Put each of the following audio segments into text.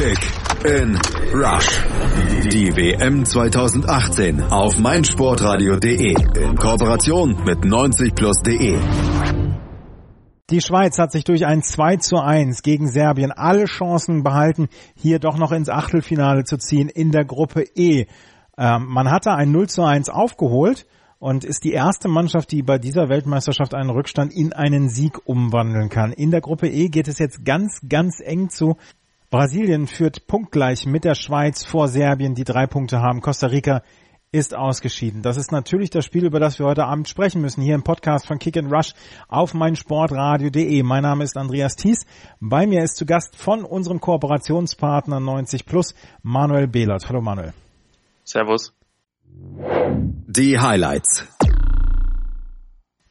Kick in Rush. Die WM 2018 auf meinsportradio.de in Kooperation mit 90plus.de. Die Schweiz hat sich durch ein 2 zu 1 gegen Serbien alle Chancen behalten, hier doch noch ins Achtelfinale zu ziehen in der Gruppe E. Ähm, man hatte ein 0 zu 1 aufgeholt und ist die erste Mannschaft, die bei dieser Weltmeisterschaft einen Rückstand in einen Sieg umwandeln kann. In der Gruppe E geht es jetzt ganz, ganz eng zu. Brasilien führt punktgleich mit der Schweiz vor Serbien, die drei Punkte haben. Costa Rica ist ausgeschieden. Das ist natürlich das Spiel, über das wir heute Abend sprechen müssen, hier im Podcast von Kick and Rush auf meinsportradio.de. Mein Name ist Andreas Thies. Bei mir ist zu Gast von unserem Kooperationspartner 90 Plus Manuel Behlert. Hallo Manuel. Servus. Die Highlights.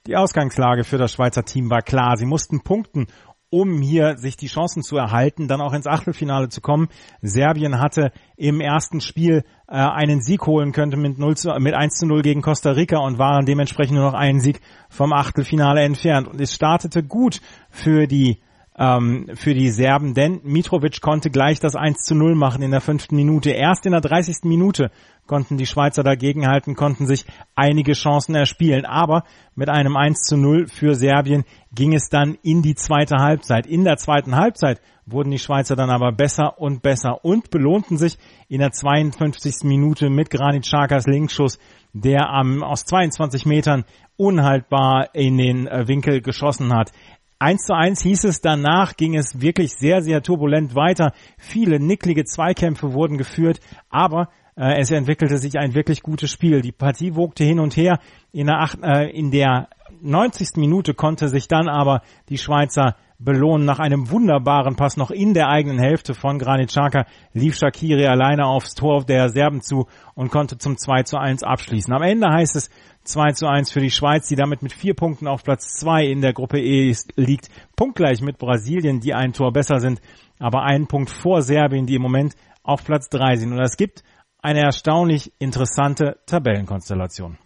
Die Ausgangslage für das Schweizer Team war klar. Sie mussten punkten, um hier sich die Chancen zu erhalten, dann auch ins Achtelfinale zu kommen. Serbien hatte im ersten Spiel äh, einen Sieg holen könnte mit, 0 zu, mit 1 zu 0 gegen Costa Rica und waren dementsprechend nur noch einen Sieg vom Achtelfinale entfernt. Und es startete gut für die ähm, für die Serben, denn Mitrovic konnte gleich das 1 zu 0 machen in der fünften Minute. Erst in der 30. Minute konnten die Schweizer dagegenhalten, konnten sich einige Chancen erspielen. Aber mit einem 1 zu 0 für Serbien ging es dann in die zweite Halbzeit. In der zweiten Halbzeit wurden die Schweizer dann aber besser und besser und belohnten sich in der 52. Minute mit Granit Xhakas Linkschuss, der ähm, aus 22 Metern unhaltbar in den äh, Winkel geschossen hat. 1 zu 1 hieß es, danach ging es wirklich sehr, sehr turbulent weiter. Viele nicklige Zweikämpfe wurden geführt, aber äh, es entwickelte sich ein wirklich gutes Spiel. Die Partie wogte hin und her. In der, acht, äh, in der 90. Minute konnte sich dann aber die Schweizer belohnen. Nach einem wunderbaren Pass noch in der eigenen Hälfte von Granit Xhaka lief Shakiri alleine aufs Tor der Serben zu und konnte zum 2 zu 1 abschließen. Am Ende heißt es 2 zu 1 für die Schweiz, die damit mit vier Punkten auf Platz 2 in der Gruppe E liegt. Punktgleich mit Brasilien, die ein Tor besser sind, aber einen Punkt vor Serbien, die im Moment auf Platz 3 sind. Und es gibt eine erstaunlich interessante Tabellenkonstellation.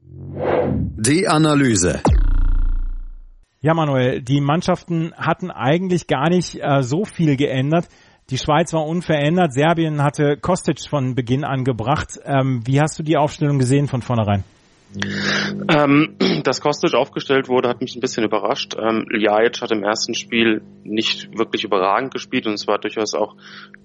Die Analyse. Ja, Manuel, die Mannschaften hatten eigentlich gar nicht äh, so viel geändert. Die Schweiz war unverändert. Serbien hatte Kostic von Beginn an gebracht. Ähm, wie hast du die Aufstellung gesehen von vornherein? Ähm, dass Kostic aufgestellt wurde, hat mich ein bisschen überrascht. Ähm, Ljajic hat im ersten Spiel nicht wirklich überragend gespielt und es war durchaus auch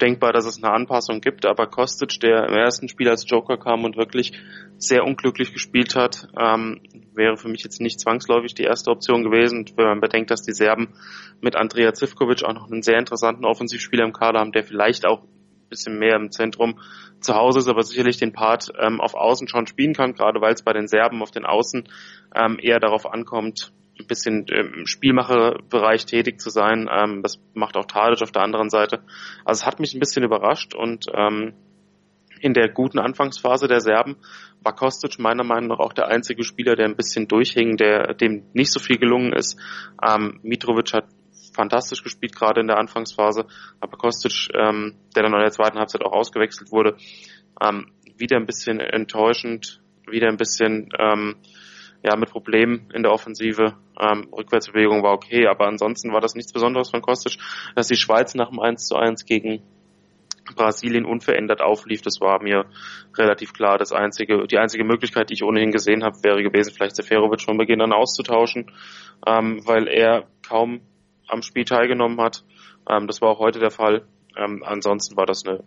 denkbar, dass es eine Anpassung gibt. Aber Kostic, der im ersten Spiel als Joker kam und wirklich sehr unglücklich gespielt hat, ähm, wäre für mich jetzt nicht zwangsläufig die erste Option gewesen. wenn man bedenkt, dass die Serben mit Andrea Zivkovic auch noch einen sehr interessanten Offensivspieler im Kader haben, der vielleicht auch bisschen mehr im Zentrum zu Hause ist, aber sicherlich den Part ähm, auf Außen schon spielen kann, gerade weil es bei den Serben auf den Außen ähm, eher darauf ankommt, ein bisschen im Spielmacherbereich tätig zu sein. Ähm, das macht auch Tadic auf der anderen Seite. Also es hat mich ein bisschen überrascht und ähm, in der guten Anfangsphase der Serben war Kostic meiner Meinung nach auch der einzige Spieler, der ein bisschen durchhing, der dem nicht so viel gelungen ist. Ähm, Mitrovic hat fantastisch gespielt, gerade in der Anfangsphase. Aber Kostic, ähm, der dann in der zweiten Halbzeit auch ausgewechselt wurde, ähm, wieder ein bisschen enttäuschend, wieder ein bisschen ähm, ja mit Problemen in der Offensive. Ähm, Rückwärtsbewegung war okay, aber ansonsten war das nichts Besonderes von Kostic. Dass die Schweiz nach dem 1 zu 1 gegen Brasilien unverändert auflief, das war mir relativ klar. Das einzige, die einzige Möglichkeit, die ich ohnehin gesehen habe, wäre gewesen, vielleicht Seferovic von Beginn an auszutauschen, ähm, weil er kaum am Spiel teilgenommen hat. Ähm, das war auch heute der Fall. Ähm, ansonsten war das eine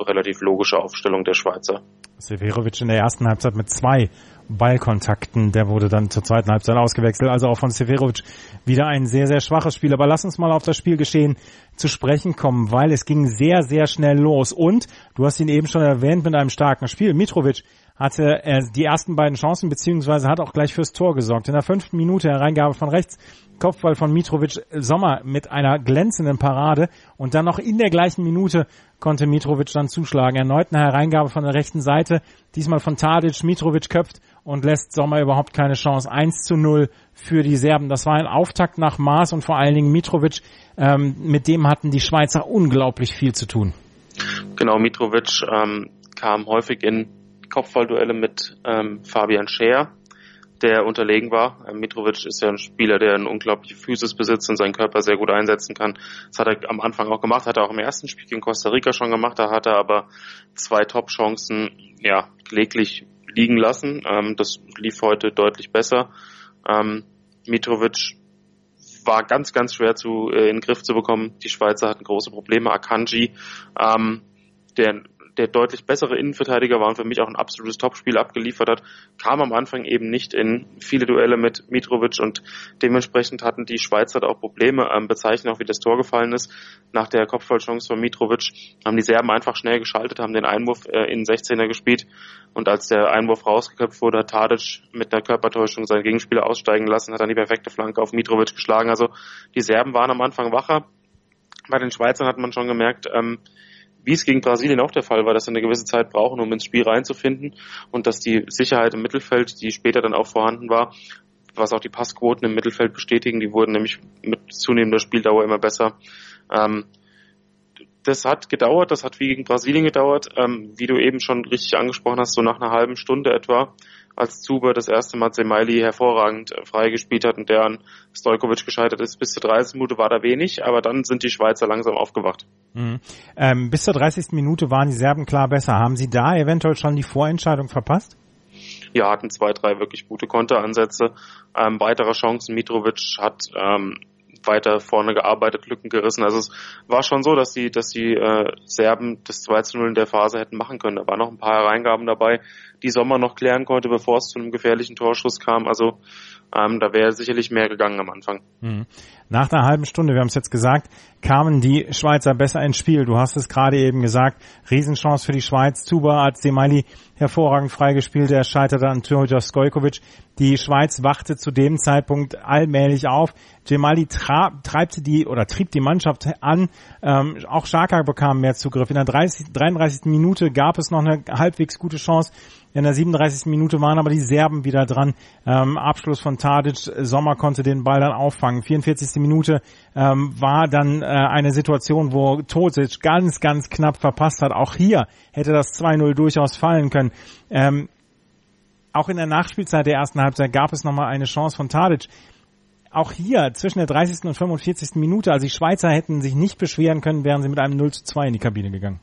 relativ logische Aufstellung der Schweizer. Severovic in der ersten Halbzeit mit zwei Ballkontakten, der wurde dann zur zweiten Halbzeit ausgewechselt. Also auch von Severovic wieder ein sehr, sehr schwaches Spiel. Aber lass uns mal auf das Spielgeschehen zu sprechen kommen, weil es ging sehr, sehr schnell los. Und du hast ihn eben schon erwähnt mit einem starken Spiel. Mitrovic hatte er die ersten beiden Chancen, beziehungsweise hat auch gleich fürs Tor gesorgt. In der fünften Minute Hereingabe von rechts, Kopfball von Mitrovic Sommer mit einer glänzenden Parade und dann noch in der gleichen Minute konnte Mitrovic dann zuschlagen. Erneut eine Hereingabe von der rechten Seite, diesmal von Tadic, Mitrovic köpft und lässt Sommer überhaupt keine Chance. 1 zu 0 für die Serben. Das war ein Auftakt nach Maß und vor allen Dingen Mitrovic, ähm, mit dem hatten die Schweizer unglaublich viel zu tun. Genau, Mitrovic ähm, kam häufig in Kopfballduelle mit ähm, Fabian Scheer, der unterlegen war. Ähm, Mitrovic ist ja ein Spieler, der eine unglaubliche Physis besitzt und seinen Körper sehr gut einsetzen kann. Das hat er am Anfang auch gemacht, hat er auch im ersten Spiel gegen Costa Rica schon gemacht. Da hat er aber zwei Top-Chancen, ja, kläglich liegen lassen. Ähm, das lief heute deutlich besser. Ähm, Mitrovic war ganz, ganz schwer zu äh, in den Griff zu bekommen. Die Schweizer hatten große Probleme. Akanji, ähm, der der deutlich bessere Innenverteidiger war und für mich auch ein absolutes Topspiel abgeliefert hat, kam am Anfang eben nicht in viele Duelle mit Mitrovic und dementsprechend hatten die Schweizer auch Probleme, ähm, bezeichnen auch wie das Tor gefallen ist. Nach der Kopfballchance von Mitrovic haben die Serben einfach schnell geschaltet, haben den Einwurf äh, in 16er gespielt und als der Einwurf rausgeköpft wurde, hat Tadic mit einer Körpertäuschung seinen Gegenspieler aussteigen lassen, hat dann die perfekte Flanke auf Mitrovic geschlagen. Also die Serben waren am Anfang wacher. Bei den Schweizern hat man schon gemerkt, ähm, wie es gegen Brasilien auch der Fall war, dass sie eine gewisse Zeit brauchen, um ins Spiel reinzufinden und dass die Sicherheit im Mittelfeld, die später dann auch vorhanden war, was auch die Passquoten im Mittelfeld bestätigen, die wurden nämlich mit zunehmender Spieldauer immer besser. Ähm, das hat gedauert, das hat wie gegen Brasilien gedauert, ähm, wie du eben schon richtig angesprochen hast, so nach einer halben Stunde etwa als Zuber das erste Mal Semaili hervorragend äh, freigespielt hat und der an Stojkovic gescheitert ist. Bis zur 30. Minute war da wenig, aber dann sind die Schweizer langsam aufgewacht. Mhm. Ähm, bis zur 30. Minute waren die Serben klar besser. Haben Sie da eventuell schon die Vorentscheidung verpasst? Ja, hatten zwei, drei wirklich gute Konteransätze. Ähm, weitere Chancen. Mitrovic hat ähm, weiter vorne gearbeitet, Lücken gerissen. Also es war schon so, dass die, dass die äh, Serben das 2 zu 0 in der Phase hätten machen können. Da waren noch ein paar Hereingaben dabei, die Sommer noch klären konnte, bevor es zu einem gefährlichen Torschuss kam. Also ähm, da wäre sicherlich mehr gegangen am Anfang. Mhm. Nach einer halben Stunde, wir haben es jetzt gesagt, kamen die Schweizer besser ins Spiel. Du hast es gerade eben gesagt, Riesenchance für die Schweiz. Zuba hat Semali hervorragend freigespielt, er scheiterte an Tjorja Stojkovic. Die Schweiz wachte zu dem Zeitpunkt allmählich auf. Gemali treibte die oder trieb die Mannschaft an. Ähm, auch Schaka bekam mehr Zugriff. In der 30, 33. Minute gab es noch eine halbwegs gute Chance. In der 37. Minute waren aber die Serben wieder dran. Ähm, Abschluss von Tadic. Sommer konnte den Ball dann auffangen. 44. Minute ähm, war dann äh, eine Situation, wo Tosic ganz, ganz knapp verpasst hat. Auch hier hätte das 2-0 durchaus fallen können. Ähm, auch in der Nachspielzeit der ersten Halbzeit gab es nochmal eine Chance von Tadic. Auch hier zwischen der 30. und 45. Minute, also die Schweizer hätten sich nicht beschweren können, wären sie mit einem 0 zu 2 in die Kabine gegangen.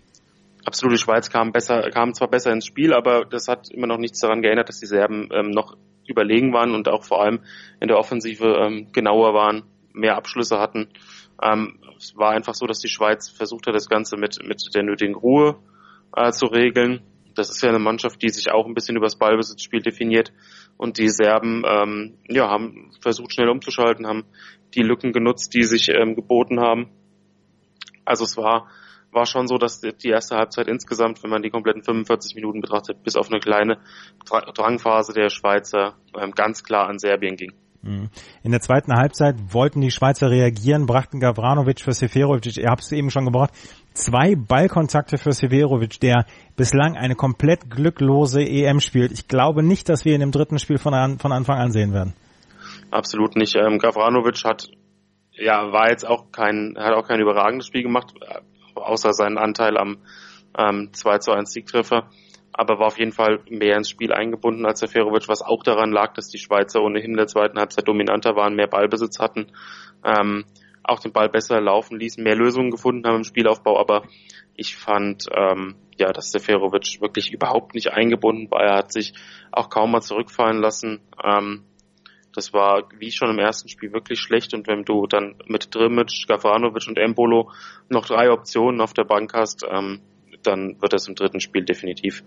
Absolut, die Schweiz kam besser, kam zwar besser ins Spiel, aber das hat immer noch nichts daran geändert, dass die Serben ähm, noch überlegen waren und auch vor allem in der Offensive ähm, genauer waren, mehr Abschlüsse hatten. Ähm, es war einfach so, dass die Schweiz versucht hat, das Ganze mit, mit der nötigen Ruhe äh, zu regeln das ist ja eine Mannschaft, die sich auch ein bisschen übers Ballbesitzspiel definiert. Und die Serben ähm, ja, haben versucht, schnell umzuschalten, haben die Lücken genutzt, die sich ähm, geboten haben. Also es war, war schon so, dass die erste Halbzeit insgesamt, wenn man die kompletten 45 Minuten betrachtet, bis auf eine kleine Drangphase der Schweizer ähm, ganz klar an Serbien ging. Mhm. In der zweiten Halbzeit wollten die Schweizer reagieren, brachten Gavranovic für Seferovic, ihr habt es eben schon gebracht, zwei Ballkontakte für Severovic, der bislang eine komplett glücklose EM spielt. Ich glaube nicht, dass wir ihn im dritten Spiel von, an, von Anfang an sehen werden. Absolut nicht. Ähm, Gavranovic hat ja war jetzt auch kein hat auch kein überragendes Spiel gemacht, außer seinen Anteil am ähm, 2 zu 1 Siegtreffer aber war auf jeden Fall mehr ins Spiel eingebunden als Seferovic, was auch daran lag, dass die Schweizer ohnehin in der zweiten Halbzeit dominanter waren, mehr Ballbesitz hatten, ähm, auch den Ball besser laufen ließen, mehr Lösungen gefunden haben im Spielaufbau, aber ich fand, ähm, ja, dass Seferovic wirklich überhaupt nicht eingebunden war. Er hat sich auch kaum mal zurückfallen lassen. Ähm, das war, wie schon im ersten Spiel, wirklich schlecht. Und wenn du dann mit Drimic, Gavranovic und Embolo noch drei Optionen auf der Bank hast, ähm, dann wird das im dritten Spiel definitiv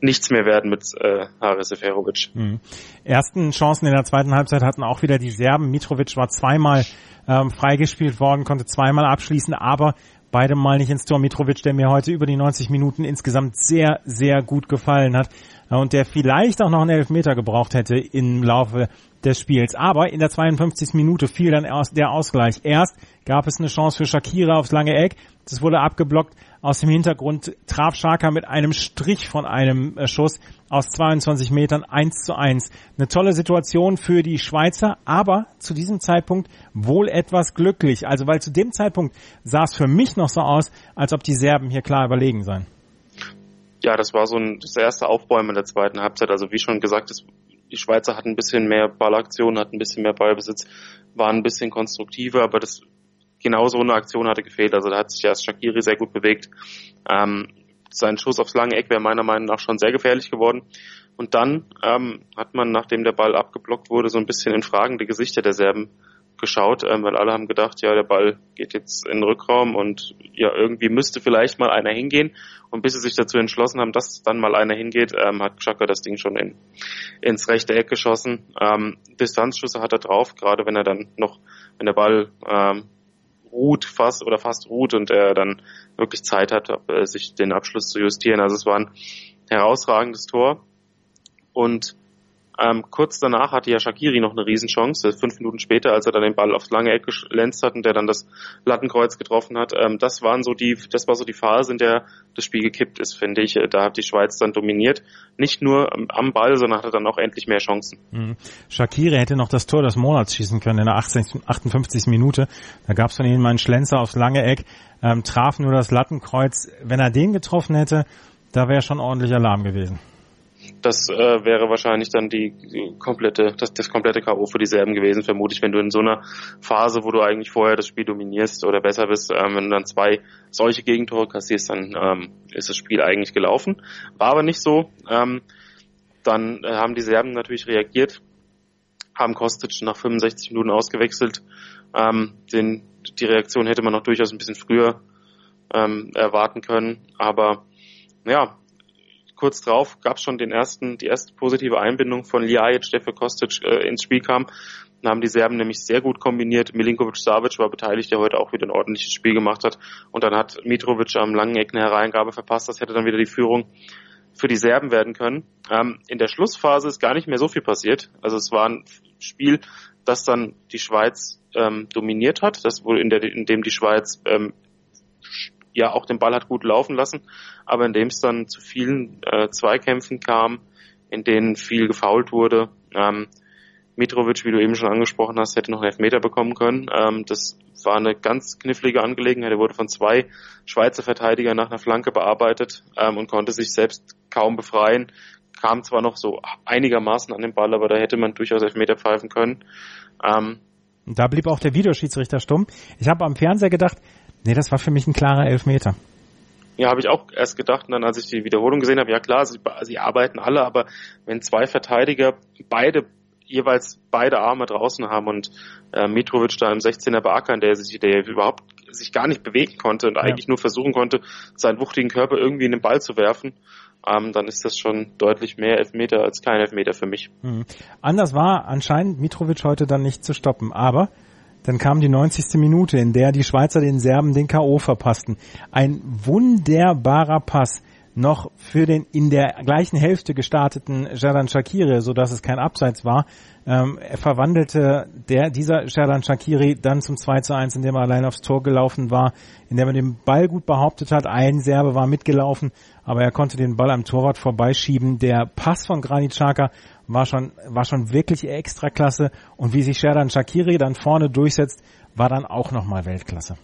nichts mehr werden mit äh, Haris Seferovic. Mhm. Ersten Chancen in der zweiten Halbzeit hatten auch wieder die Serben. Mitrovic war zweimal ähm, freigespielt worden, konnte zweimal abschließen, aber beide mal nicht ins Tor. Mitrovic, der mir heute über die 90 Minuten insgesamt sehr, sehr gut gefallen hat äh, und der vielleicht auch noch einen Elfmeter gebraucht hätte im Laufe des Spiels. Aber in der 52. Minute fiel dann der Ausgleich. Erst gab es eine Chance für Shakira aufs lange Eck. Das wurde abgeblockt. Aus dem Hintergrund traf Schaka mit einem Strich von einem äh, Schuss aus 22 Metern 1 zu 1. Eine tolle Situation für die Schweizer, aber zu diesem Zeitpunkt wohl etwas glücklich. Also weil zu dem Zeitpunkt sah es für mich noch so aus, als ob die Serben hier klar überlegen seien. Ja, das war so ein, das erste Aufbäumen der zweiten Halbzeit. Also wie schon gesagt, es die Schweizer hatten ein bisschen mehr Ballaktion, hatten ein bisschen mehr Ballbesitz, waren ein bisschen konstruktiver, aber das genau so eine Aktion hatte gefehlt. Also da hat sich erst Shakiri sehr gut bewegt. Ähm, sein Schuss aufs lange Eck wäre meiner Meinung nach schon sehr gefährlich geworden. Und dann ähm, hat man, nachdem der Ball abgeblockt wurde, so ein bisschen in fragende Gesichter der Serben geschaut, ähm, weil alle haben gedacht, ja, der Ball geht jetzt in den Rückraum und ja, irgendwie müsste vielleicht mal einer hingehen. Und bis sie sich dazu entschlossen haben, dass dann mal einer hingeht, ähm, hat Xhaka das Ding schon in, ins rechte Eck geschossen. Ähm, Distanzschüsse hat er drauf, gerade wenn er dann noch, wenn der Ball ähm, ruht fast oder fast ruht und er dann wirklich Zeit hat, äh, sich den Abschluss zu justieren. Also es war ein herausragendes Tor. Und ähm, kurz danach hatte ja Shakiri noch eine Riesenchance, fünf Minuten später, als er dann den Ball aufs lange Eck gelänzt hat und der dann das Lattenkreuz getroffen hat. Ähm, das waren so die, das war so die Phase, in der das Spiel gekippt ist, finde ich. Da hat die Schweiz dann dominiert. Nicht nur am Ball, sondern hatte dann auch endlich mehr Chancen. Mhm. Shakiri hätte noch das Tor des Monats schießen können in der 18, 58. Minute. Da gab es von ihm einen Schlenzer aufs lange Eck, ähm, traf nur das Lattenkreuz. Wenn er den getroffen hätte, da wäre schon ordentlich Alarm gewesen das äh, wäre wahrscheinlich dann die, komplette, das, das komplette K.O. für die Serben gewesen, vermutlich, wenn du in so einer Phase, wo du eigentlich vorher das Spiel dominierst oder besser bist, ähm, wenn du dann zwei solche Gegentore kassierst, dann ähm, ist das Spiel eigentlich gelaufen. War aber nicht so. Ähm, dann äh, haben die Serben natürlich reagiert, haben Kostic nach 65 Minuten ausgewechselt. Ähm, den, die Reaktion hätte man noch durchaus ein bisschen früher ähm, erwarten können, aber ja, kurz drauf gab es schon den ersten, die erste positive Einbindung von Ljajic, der für Kostic äh, ins Spiel kam. Dann haben die Serben nämlich sehr gut kombiniert. Milinkovic Savic war beteiligt, der heute auch wieder ein ordentliches Spiel gemacht hat. Und dann hat Mitrovic am langen Eck eine Hereingabe verpasst. Das hätte dann wieder die Führung für die Serben werden können. Ähm, in der Schlussphase ist gar nicht mehr so viel passiert. Also es war ein Spiel, das dann die Schweiz ähm, dominiert hat, das wohl in, der, in dem die Schweiz ähm, ja auch den Ball hat gut laufen lassen, aber in dem es dann zu vielen äh, Zweikämpfen kam, in denen viel gefault wurde. Ähm, Mitrovic, wie du eben schon angesprochen hast, hätte noch einen Elfmeter bekommen können. Ähm, das war eine ganz knifflige Angelegenheit. Er wurde von zwei Schweizer Verteidigern nach einer Flanke bearbeitet ähm, und konnte sich selbst kaum befreien. Kam zwar noch so einigermaßen an den Ball, aber da hätte man durchaus Elfmeter pfeifen können. Ähm, da blieb auch der Videoschiedsrichter stumm. Ich habe am Fernseher gedacht, Nee, das war für mich ein klarer Elfmeter. Ja, habe ich auch erst gedacht, und dann als ich die Wiederholung gesehen habe, ja klar, sie, sie arbeiten alle, aber wenn zwei Verteidiger beide jeweils beide Arme draußen haben und äh, Mitrovic da im 16er beackern, der sich, der überhaupt sich gar nicht bewegen konnte und ja. eigentlich nur versuchen konnte, seinen wuchtigen Körper irgendwie in den Ball zu werfen, ähm, dann ist das schon deutlich mehr Elfmeter als kein Elfmeter für mich. Mhm. Anders war anscheinend Mitrovic heute dann nicht zu stoppen, aber dann kam die 90. Minute, in der die Schweizer den Serben den K.O. verpassten. Ein wunderbarer Pass noch für den in der gleichen Hälfte gestarteten Jadan Shakiri, so dass es kein Abseits war. Ähm, er verwandelte der, dieser Jadan Shakiri dann zum 2 zu 1, indem er allein aufs Tor gelaufen war, indem er den Ball gut behauptet hat. Ein Serbe war mitgelaufen, aber er konnte den Ball am Torwart vorbeischieben. Der Pass von Granit Xhaka war schon, war schon wirklich extra klasse. Und wie sich Sherdan Shakiri dann vorne durchsetzt, war dann auch nochmal Weltklasse.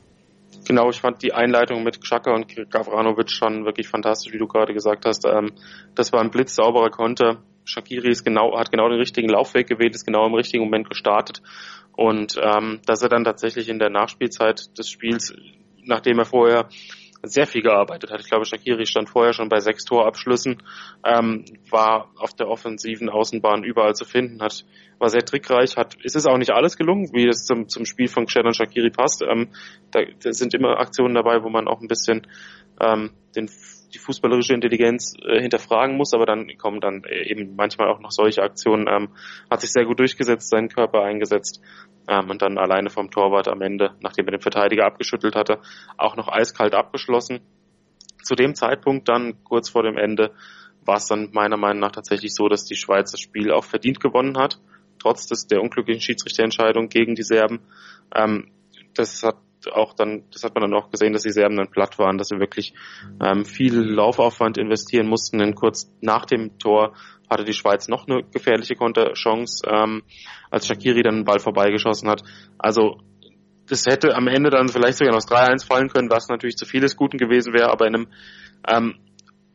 Genau, ich fand die Einleitung mit Xhaka und Gavranovic schon wirklich fantastisch, wie du gerade gesagt hast. Ähm, das war ein blitzsauberer Konter. Shakiri ist genau, hat genau den richtigen Laufweg gewählt, ist genau im richtigen Moment gestartet. Und ähm, dass er dann tatsächlich in der Nachspielzeit des Spiels, nachdem er vorher sehr viel gearbeitet hat. Ich glaube, Shakiri stand vorher schon bei sechs Torabschlüssen, ähm, war auf der offensiven Außenbahn überall zu finden, hat, war sehr trickreich, hat, es ist auch nicht alles gelungen, wie es zum, zum Spiel von Xherdan Shakiri passt. Ähm, da, da sind immer Aktionen dabei, wo man auch ein bisschen ähm, den die fußballerische Intelligenz äh, hinterfragen muss, aber dann kommen dann äh, eben manchmal auch noch solche Aktionen. Ähm, hat sich sehr gut durchgesetzt, seinen Körper eingesetzt ähm, und dann alleine vom Torwart am Ende, nachdem er den Verteidiger abgeschüttelt hatte, auch noch eiskalt abgeschlossen. Zu dem Zeitpunkt dann kurz vor dem Ende war es dann meiner Meinung nach tatsächlich so, dass die Schweiz das Spiel auch verdient gewonnen hat, trotz des, der unglücklichen Schiedsrichterentscheidung gegen die Serben. Ähm, das hat auch dann, das hat man dann auch gesehen, dass die Serben dann platt waren, dass sie wirklich ähm, viel Laufaufwand investieren mussten. Denn kurz nach dem Tor hatte die Schweiz noch eine gefährliche Konterchance, ähm, als Shakiri dann den Ball vorbeigeschossen hat. Also das hätte am Ende dann vielleicht sogar noch 3-1 fallen können, was natürlich zu vieles Guten gewesen wäre, aber in einem ähm,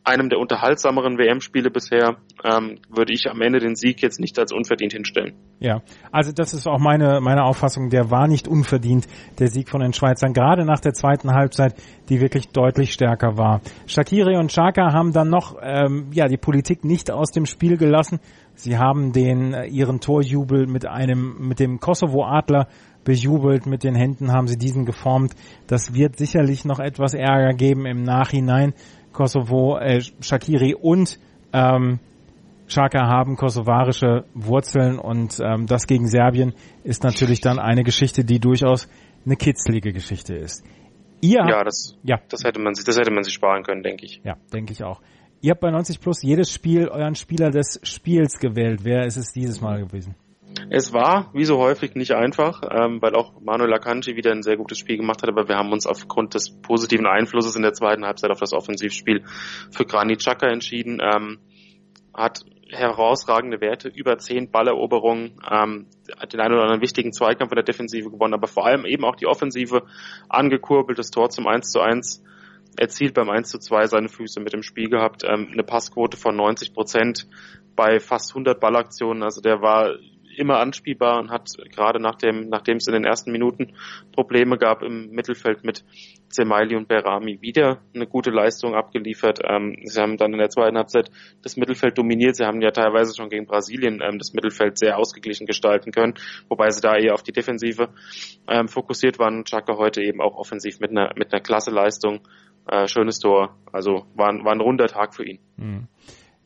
einem der unterhaltsameren WM-Spiele bisher, ähm, würde ich am Ende den Sieg jetzt nicht als unverdient hinstellen. Ja, also das ist auch meine, meine Auffassung, der war nicht unverdient, der Sieg von den Schweizern, gerade nach der zweiten Halbzeit, die wirklich deutlich stärker war. Shakiri und Chaka haben dann noch ähm, ja die Politik nicht aus dem Spiel gelassen. Sie haben den äh, ihren Torjubel mit einem mit dem Kosovo Adler bejubelt, mit den Händen haben sie diesen geformt. Das wird sicherlich noch etwas Ärger geben im Nachhinein. Kosovo, äh, Shakiri und ähm, Xhaka haben kosovarische Wurzeln und ähm, das gegen Serbien ist natürlich dann eine Geschichte, die durchaus eine kitzlige Geschichte ist. Ihr ja, das, ja. das hätte man sich, das hätte man sich sparen können, denke ich. Ja, denke ich auch. Ihr habt bei 90 Plus jedes Spiel euren Spieler des Spiels gewählt. Wer ist es dieses Mal gewesen? Es war, wie so häufig, nicht einfach, ähm, weil auch Manuel Akanji wieder ein sehr gutes Spiel gemacht hat, aber wir haben uns aufgrund des positiven Einflusses in der zweiten Halbzeit auf das Offensivspiel für Granit Xhaka entschieden. Ähm, hat herausragende Werte, über zehn Balleroberungen, ähm, hat den einen oder anderen wichtigen Zweikampf in der Defensive gewonnen, aber vor allem eben auch die Offensive angekurbelt, das Tor zum 1 zu 1 erzielt beim 1 zu 2 seine Füße mit dem Spiel gehabt, ähm, eine Passquote von 90 Prozent bei fast 100 Ballaktionen, also der war immer anspielbar und hat gerade nachdem, nachdem es in den ersten Minuten Probleme gab im Mittelfeld mit Zemaili und Berami wieder eine gute Leistung abgeliefert. Ähm, sie haben dann in der zweiten Halbzeit das Mittelfeld dominiert. Sie haben ja teilweise schon gegen Brasilien ähm, das Mittelfeld sehr ausgeglichen gestalten können, wobei sie da eher auf die Defensive ähm, fokussiert waren. Chaka heute eben auch offensiv mit einer, mit einer klasse Leistung. Äh, schönes Tor. Also war, war ein runder Tag für ihn. Mhm.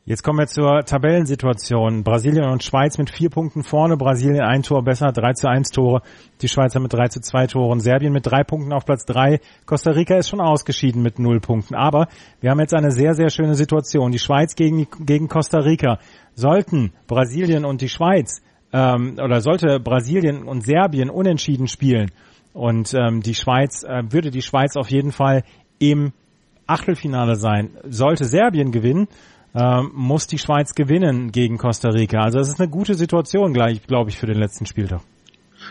Jetzt kommen wir zur Tabellensituation. Brasilien und Schweiz mit vier Punkten vorne. Brasilien ein Tor besser, 3 zu 1 Tore. Die Schweizer mit 3 zu 2 Toren. Serbien mit drei Punkten auf Platz 3. Costa Rica ist schon ausgeschieden mit null Punkten. Aber wir haben jetzt eine sehr, sehr schöne Situation. Die Schweiz gegen, gegen Costa Rica. Sollten Brasilien und die Schweiz ähm, oder sollte Brasilien und Serbien unentschieden spielen und ähm, die Schweiz, äh, würde die Schweiz auf jeden Fall im Achtelfinale sein. Sollte Serbien gewinnen, ähm, muss die Schweiz gewinnen gegen Costa Rica. Also es ist eine gute Situation, glaube ich, für den letzten Spieltag.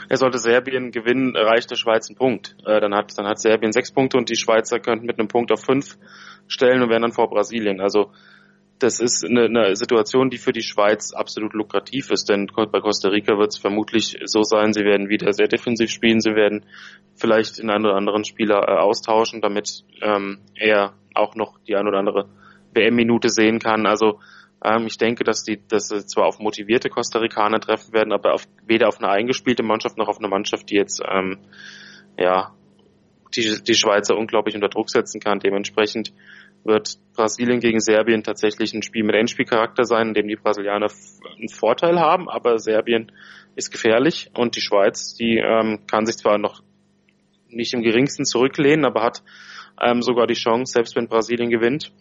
Er sollte Serbien gewinnen, erreicht der Schweiz einen Punkt. Äh, dann hat dann hat Serbien sechs Punkte und die Schweizer könnten mit einem Punkt auf fünf stellen und wären dann vor Brasilien. Also das ist eine, eine Situation, die für die Schweiz absolut lukrativ ist, denn bei Costa Rica wird es vermutlich so sein, sie werden wieder sehr defensiv spielen, sie werden vielleicht den einen oder anderen Spieler äh, austauschen, damit ähm, er auch noch die ein oder andere WM-Minute sehen kann. Also ähm, ich denke, dass die, dass sie zwar auf motivierte Costa Ricaner treffen werden, aber auf, weder auf eine eingespielte Mannschaft noch auf eine Mannschaft, die jetzt ähm, ja die, die Schweizer unglaublich unter Druck setzen kann. Dementsprechend wird Brasilien gegen Serbien tatsächlich ein Spiel mit Endspielcharakter sein, in dem die Brasilianer einen Vorteil haben, aber Serbien ist gefährlich und die Schweiz, die ähm, kann sich zwar noch nicht im geringsten zurücklehnen, aber hat ähm, sogar die Chance, selbst wenn Brasilien gewinnt,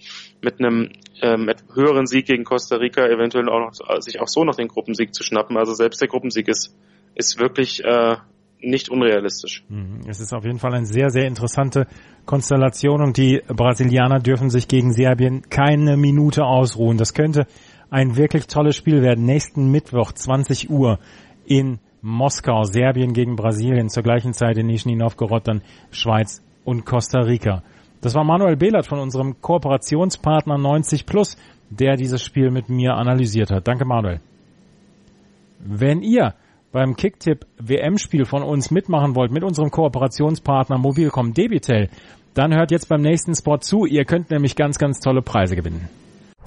mit einem ähm, mit höheren Sieg gegen Costa Rica eventuell auch noch, sich auch so noch den Gruppensieg zu schnappen. Also selbst der Gruppensieg ist, ist wirklich äh, nicht unrealistisch. Mhm. Es ist auf jeden Fall eine sehr, sehr interessante Konstellation und die Brasilianer dürfen sich gegen Serbien keine Minute ausruhen. Das könnte ein wirklich tolles Spiel werden. Nächsten Mittwoch, 20 Uhr in Moskau, Serbien gegen Brasilien, zur gleichen Zeit in Nizhny Novgorod, dann Schweiz und Costa Rica. Das war Manuel Behlert von unserem Kooperationspartner 90 Plus, der dieses Spiel mit mir analysiert hat. Danke Manuel. Wenn ihr beim Kicktipp WM-Spiel von uns mitmachen wollt mit unserem Kooperationspartner Mobilcom Debitel, dann hört jetzt beim nächsten Spot zu. Ihr könnt nämlich ganz, ganz tolle Preise gewinnen.